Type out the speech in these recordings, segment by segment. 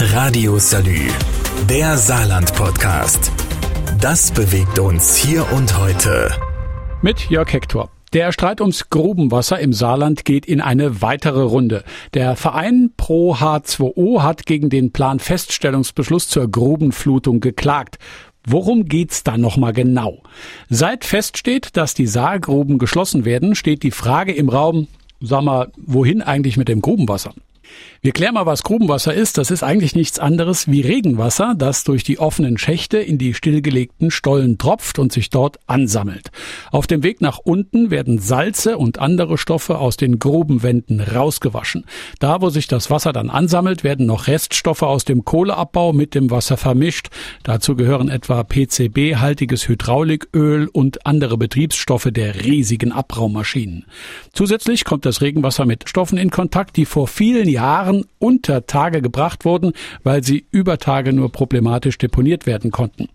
Radio Salü, der Saarland-Podcast. Das bewegt uns hier und heute. Mit Jörg Hector. Der Streit ums Grubenwasser im Saarland geht in eine weitere Runde. Der Verein Pro H2O hat gegen den Planfeststellungsbeschluss zur Grubenflutung geklagt. Worum geht's da nochmal genau? Seit feststeht, dass die Saargruben geschlossen werden, steht die Frage im Raum, sag mal, wohin eigentlich mit dem Grubenwasser? Wir klären mal, was Grubenwasser ist. Das ist eigentlich nichts anderes wie Regenwasser, das durch die offenen Schächte in die stillgelegten Stollen tropft und sich dort ansammelt. Auf dem Weg nach unten werden Salze und andere Stoffe aus den Grubenwänden rausgewaschen. Da, wo sich das Wasser dann ansammelt, werden noch Reststoffe aus dem Kohleabbau mit dem Wasser vermischt. Dazu gehören etwa PCB-haltiges Hydrauliköl und andere Betriebsstoffe der riesigen Abraumaschinen. Zusätzlich kommt das Regenwasser mit Stoffen in Kontakt, die vor vielen Jahren Waren unter Tage gebracht wurden, weil sie über Tage nur problematisch deponiert werden konnten.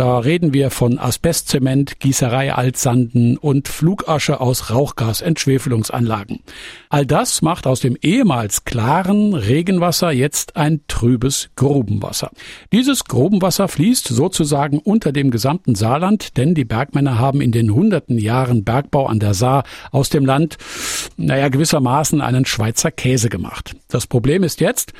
Da reden wir von Asbestzement, Gießerei Altsanden und Flugasche aus Rauchgasentschwefelungsanlagen. All das macht aus dem ehemals klaren Regenwasser jetzt ein trübes Grubenwasser. Dieses Grubenwasser fließt sozusagen unter dem gesamten Saarland, denn die Bergmänner haben in den hunderten Jahren Bergbau an der Saar aus dem Land, naja, gewissermaßen einen Schweizer Käse gemacht. Das Problem ist jetzt,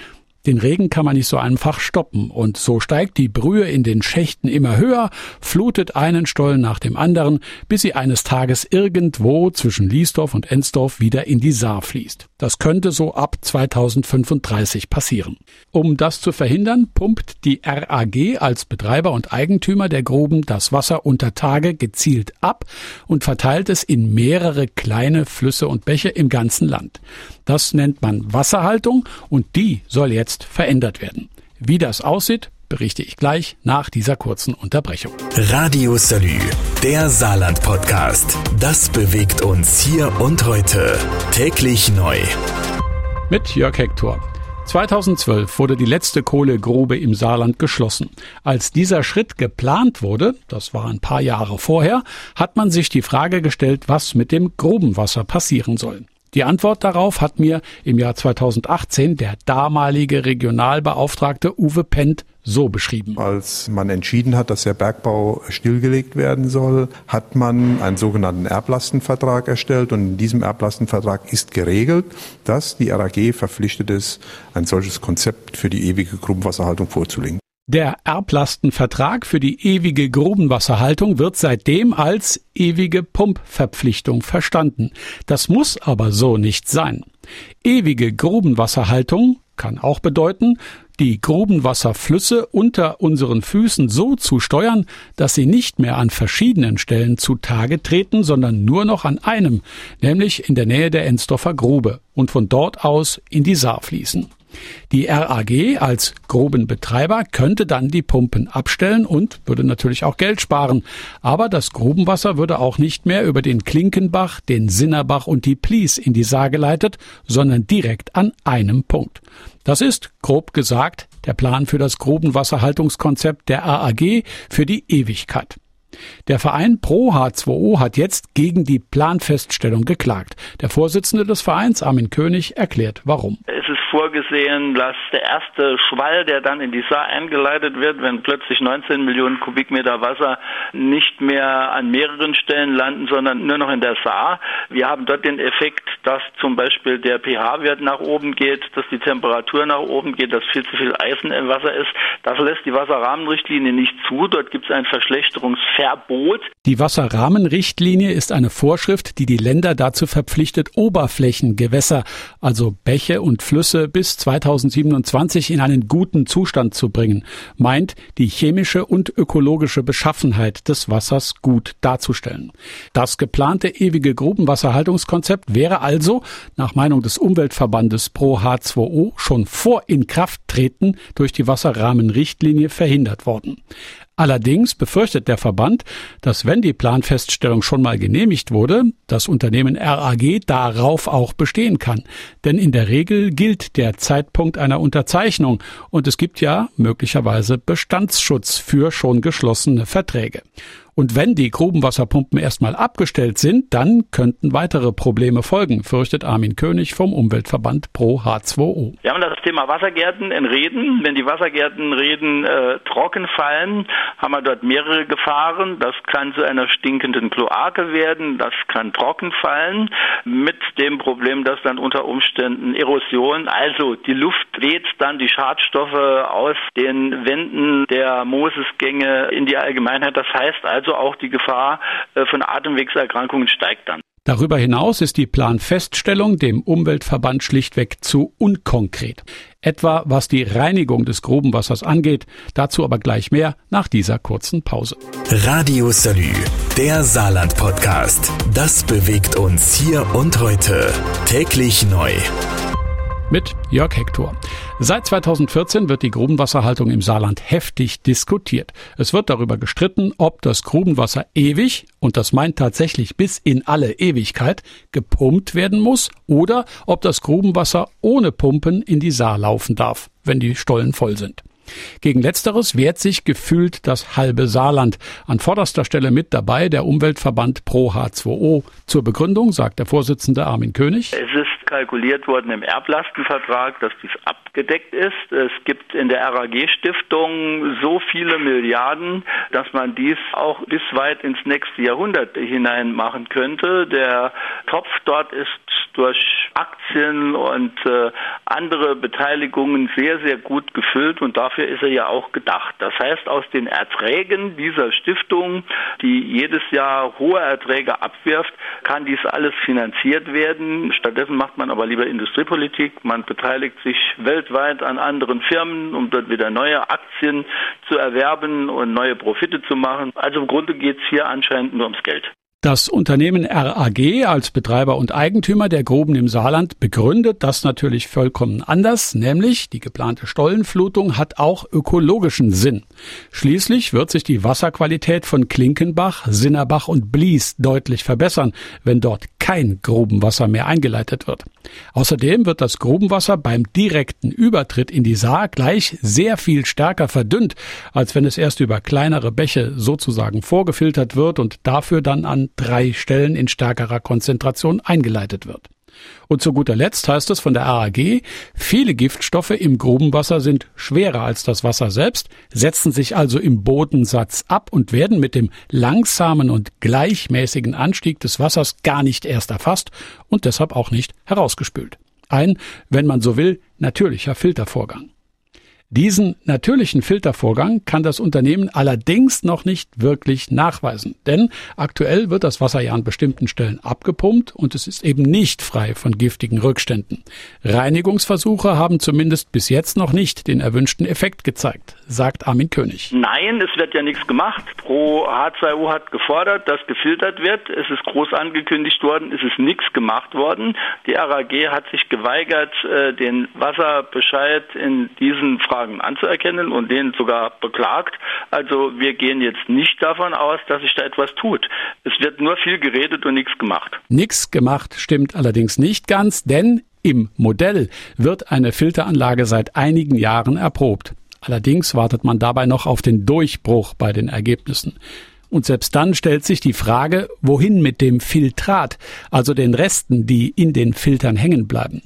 den Regen kann man nicht so einfach stoppen und so steigt die Brühe in den Schächten immer höher, flutet einen Stollen nach dem anderen, bis sie eines Tages irgendwo zwischen Liesdorf und Ensdorf wieder in die Saar fließt. Das könnte so ab 2035 passieren. Um das zu verhindern, pumpt die RAG als Betreiber und Eigentümer der Gruben das Wasser unter Tage gezielt ab und verteilt es in mehrere kleine Flüsse und Bäche im ganzen Land. Das nennt man Wasserhaltung und die soll jetzt verändert werden. Wie das aussieht, berichte ich gleich nach dieser kurzen Unterbrechung. Radio Salü, der Saarland-Podcast. Das bewegt uns hier und heute. Täglich neu. Mit Jörg Hector. 2012 wurde die letzte Kohlegrube im Saarland geschlossen. Als dieser Schritt geplant wurde, das war ein paar Jahre vorher, hat man sich die Frage gestellt, was mit dem Grubenwasser passieren soll. Die Antwort darauf hat mir im Jahr 2018 der damalige Regionalbeauftragte Uwe Pent so beschrieben. Als man entschieden hat, dass der Bergbau stillgelegt werden soll, hat man einen sogenannten Erblastenvertrag erstellt und in diesem Erblastenvertrag ist geregelt, dass die RAG verpflichtet ist, ein solches Konzept für die ewige Grubenwasserhaltung vorzulegen. Der Erblastenvertrag für die ewige Grubenwasserhaltung wird seitdem als ewige Pumpverpflichtung verstanden. Das muss aber so nicht sein. Ewige Grubenwasserhaltung kann auch bedeuten, die Grubenwasserflüsse unter unseren Füßen so zu steuern, dass sie nicht mehr an verschiedenen Stellen zutage treten, sondern nur noch an einem, nämlich in der Nähe der Ensdorfer Grube und von dort aus in die Saar fließen. Die RAG als groben Betreiber könnte dann die Pumpen abstellen und würde natürlich auch Geld sparen. Aber das Grubenwasser würde auch nicht mehr über den Klinkenbach, den Sinnerbach und die Plies in die Saar geleitet, sondern direkt an einem Punkt. Das ist, grob gesagt, der Plan für das Grubenwasserhaltungskonzept der RAG für die Ewigkeit. Der Verein Pro H2O hat jetzt gegen die Planfeststellung geklagt. Der Vorsitzende des Vereins, Armin König, erklärt warum. Vorgesehen, dass der erste Schwall, der dann in die Saar eingeleitet wird, wenn plötzlich 19 Millionen Kubikmeter Wasser nicht mehr an mehreren Stellen landen, sondern nur noch in der Saar. Wir haben dort den Effekt, dass zum Beispiel der pH-Wert nach oben geht, dass die Temperatur nach oben geht, dass viel zu viel Eisen im Wasser ist. Das lässt die Wasserrahmenrichtlinie nicht zu. Dort gibt es ein Verschlechterungsverbot. Die Wasserrahmenrichtlinie ist eine Vorschrift, die die Länder dazu verpflichtet, Oberflächengewässer, also Bäche und Flüsse bis 2027 in einen guten Zustand zu bringen, meint, die chemische und ökologische Beschaffenheit des Wassers gut darzustellen. Das geplante ewige Grubenwasserhaltungskonzept wäre nach Meinung des Umweltverbandes Pro H2O, schon vor Inkrafttreten durch die Wasserrahmenrichtlinie verhindert worden. Allerdings befürchtet der Verband, dass wenn die Planfeststellung schon mal genehmigt wurde, das Unternehmen RAG darauf auch bestehen kann. Denn in der Regel gilt der Zeitpunkt einer Unterzeichnung und es gibt ja möglicherweise Bestandsschutz für schon geschlossene Verträge. Und wenn die Grubenwasserpumpen erstmal abgestellt sind, dann könnten weitere Probleme folgen, fürchtet Armin König vom Umweltverband Pro H2O. Wir haben das Thema Wassergärten in Reden. Wenn die Wassergärten Reden äh, trocken fallen, haben wir dort mehrere Gefahren. Das kann zu einer stinkenden Kloake werden, das kann trocken fallen, mit dem Problem, dass dann unter Umständen Erosion, also die Luft weht dann die Schadstoffe aus den Wänden der Mosesgänge in die Allgemeinheit. Das heißt also auch die Gefahr äh, von Atemwegserkrankungen steigt dann. Darüber hinaus ist die Planfeststellung dem Umweltverband schlichtweg zu unkonkret. Etwa was die Reinigung des Grubenwassers angeht, dazu aber gleich mehr nach dieser kurzen Pause. Radio Salü, der Saarland Podcast. Das bewegt uns hier und heute. Täglich neu mit Jörg Hector. Seit 2014 wird die Grubenwasserhaltung im Saarland heftig diskutiert. Es wird darüber gestritten, ob das Grubenwasser ewig, und das meint tatsächlich bis in alle Ewigkeit, gepumpt werden muss oder ob das Grubenwasser ohne Pumpen in die Saar laufen darf, wenn die Stollen voll sind. Gegen letzteres wehrt sich gefühlt das halbe Saarland. An vorderster Stelle mit dabei der Umweltverband Pro H2O. Zur Begründung sagt der Vorsitzende Armin König. Es ist kalkuliert worden im Erblastenvertrag, dass dies abgedeckt ist. Es gibt in der RAG-Stiftung so viele Milliarden, dass man dies auch bis weit ins nächste Jahrhundert hinein machen könnte. Der Topf dort ist durch Aktien und äh, andere Beteiligungen sehr, sehr gut gefüllt und dafür ist er ja auch gedacht. Das heißt, aus den Erträgen dieser Stiftung, die jedes Jahr hohe Erträge abwirft, kann dies alles finanziert werden. Stattdessen macht man aber lieber Industriepolitik. Man beteiligt sich weltweit an anderen Firmen, um dort wieder neue Aktien zu erwerben und neue Profite zu machen. Also im Grunde geht es hier anscheinend nur ums Geld. Das Unternehmen RAG als Betreiber und Eigentümer der Gruben im Saarland begründet das natürlich vollkommen anders, nämlich die geplante Stollenflutung hat auch ökologischen Sinn. Schließlich wird sich die Wasserqualität von Klinkenbach, Sinnerbach und Blies deutlich verbessern, wenn dort kein Grubenwasser mehr eingeleitet wird. Außerdem wird das Grubenwasser beim direkten Übertritt in die Saar gleich sehr viel stärker verdünnt, als wenn es erst über kleinere Bäche sozusagen vorgefiltert wird und dafür dann an drei Stellen in stärkerer Konzentration eingeleitet wird. Und zu guter Letzt heißt es von der AAG, viele Giftstoffe im Grubenwasser sind schwerer als das Wasser selbst, setzen sich also im Bodensatz ab und werden mit dem langsamen und gleichmäßigen Anstieg des Wassers gar nicht erst erfasst und deshalb auch nicht herausgespült. Ein, wenn man so will, natürlicher Filtervorgang. Diesen natürlichen Filtervorgang kann das Unternehmen allerdings noch nicht wirklich nachweisen, denn aktuell wird das Wasser ja an bestimmten Stellen abgepumpt und es ist eben nicht frei von giftigen Rückständen. Reinigungsversuche haben zumindest bis jetzt noch nicht den erwünschten Effekt gezeigt, sagt Armin König. Nein, es wird ja nichts gemacht. Pro H2O hat gefordert, dass gefiltert wird. Es ist groß angekündigt worden, es ist nichts gemacht worden. Die RAG hat sich geweigert, äh, den Wasserbescheid in diesen Fragen Fragen anzuerkennen und den sogar beklagt. Also wir gehen jetzt nicht davon aus, dass sich da etwas tut. Es wird nur viel geredet und nichts gemacht. Nichts gemacht stimmt allerdings nicht ganz, denn im Modell wird eine Filteranlage seit einigen Jahren erprobt. Allerdings wartet man dabei noch auf den Durchbruch bei den Ergebnissen. Und selbst dann stellt sich die Frage, wohin mit dem Filtrat, also den Resten, die in den Filtern hängen bleiben.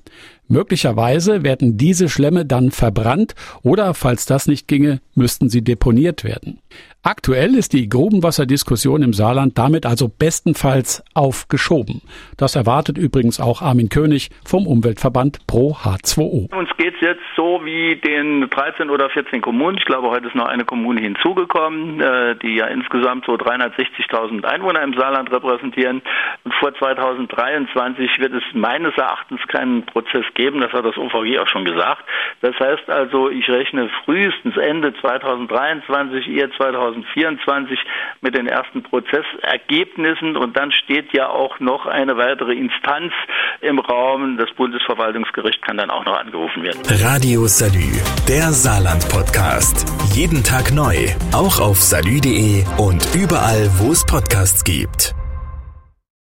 Möglicherweise werden diese Schlemme dann verbrannt oder, falls das nicht ginge, müssten sie deponiert werden. Aktuell ist die Grubenwasserdiskussion im Saarland damit also bestenfalls aufgeschoben. Das erwartet übrigens auch Armin König vom Umweltverband Pro H2O. Uns geht es jetzt so wie den 13 oder 14 Kommunen. Ich glaube, heute ist noch eine Kommune hinzugekommen, äh, die ja insgesamt so 360.000 Einwohner im Saarland repräsentieren. Und vor 2023 wird es meines Erachtens keinen Prozess geben. Das hat das OVG auch schon gesagt. Das heißt also, ich rechne frühestens Ende 2023, eher 2024 2024 mit den ersten Prozessergebnissen und dann steht ja auch noch eine weitere Instanz im Raum. Das Bundesverwaltungsgericht kann dann auch noch angerufen werden. Radio Salü, der Saarland Podcast. Jeden Tag neu, auch auf salü.de und überall, wo es Podcasts gibt.